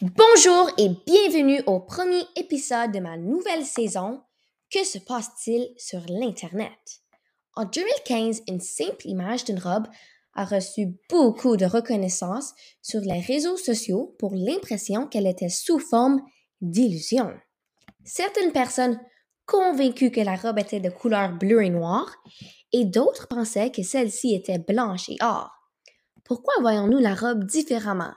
Bonjour et bienvenue au premier épisode de ma nouvelle saison Que se passe-t-il sur l'Internet? En 2015, une simple image d'une robe a reçu beaucoup de reconnaissance sur les réseaux sociaux pour l'impression qu'elle était sous forme d'illusion. Certaines personnes convaincues que la robe était de couleur bleu et noir et d'autres pensaient que celle-ci était blanche et or. Pourquoi voyons-nous la robe différemment?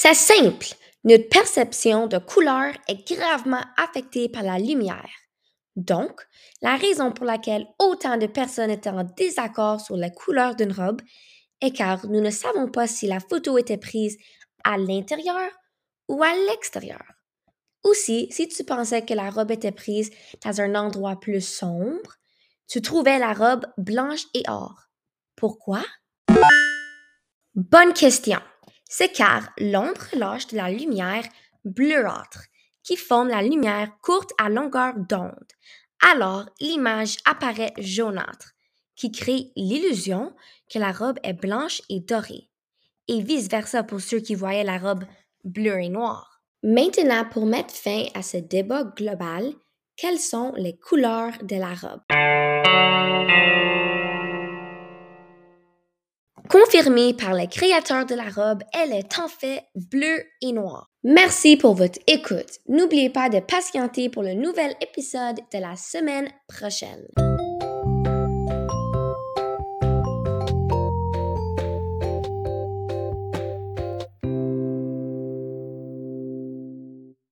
C'est simple. Notre perception de couleur est gravement affectée par la lumière. Donc, la raison pour laquelle autant de personnes étaient en désaccord sur la couleur d'une robe est car nous ne savons pas si la photo était prise à l'intérieur ou à l'extérieur. Aussi, si tu pensais que la robe était prise dans un endroit plus sombre, tu trouvais la robe blanche et or. Pourquoi? Bonne question c'est car l'ombre relâche de la lumière bleuâtre qui forme la lumière courte à longueur d'onde. Alors, l'image apparaît jaunâtre, qui crée l'illusion que la robe est blanche et dorée, et vice-versa pour ceux qui voyaient la robe bleue et noire. Maintenant, pour mettre fin à ce débat global, quelles sont les couleurs de la robe? Confirmée par les créateurs de la robe, elle est en fait bleue et noire. Merci pour votre écoute. N'oubliez pas de patienter pour le nouvel épisode de la semaine prochaine.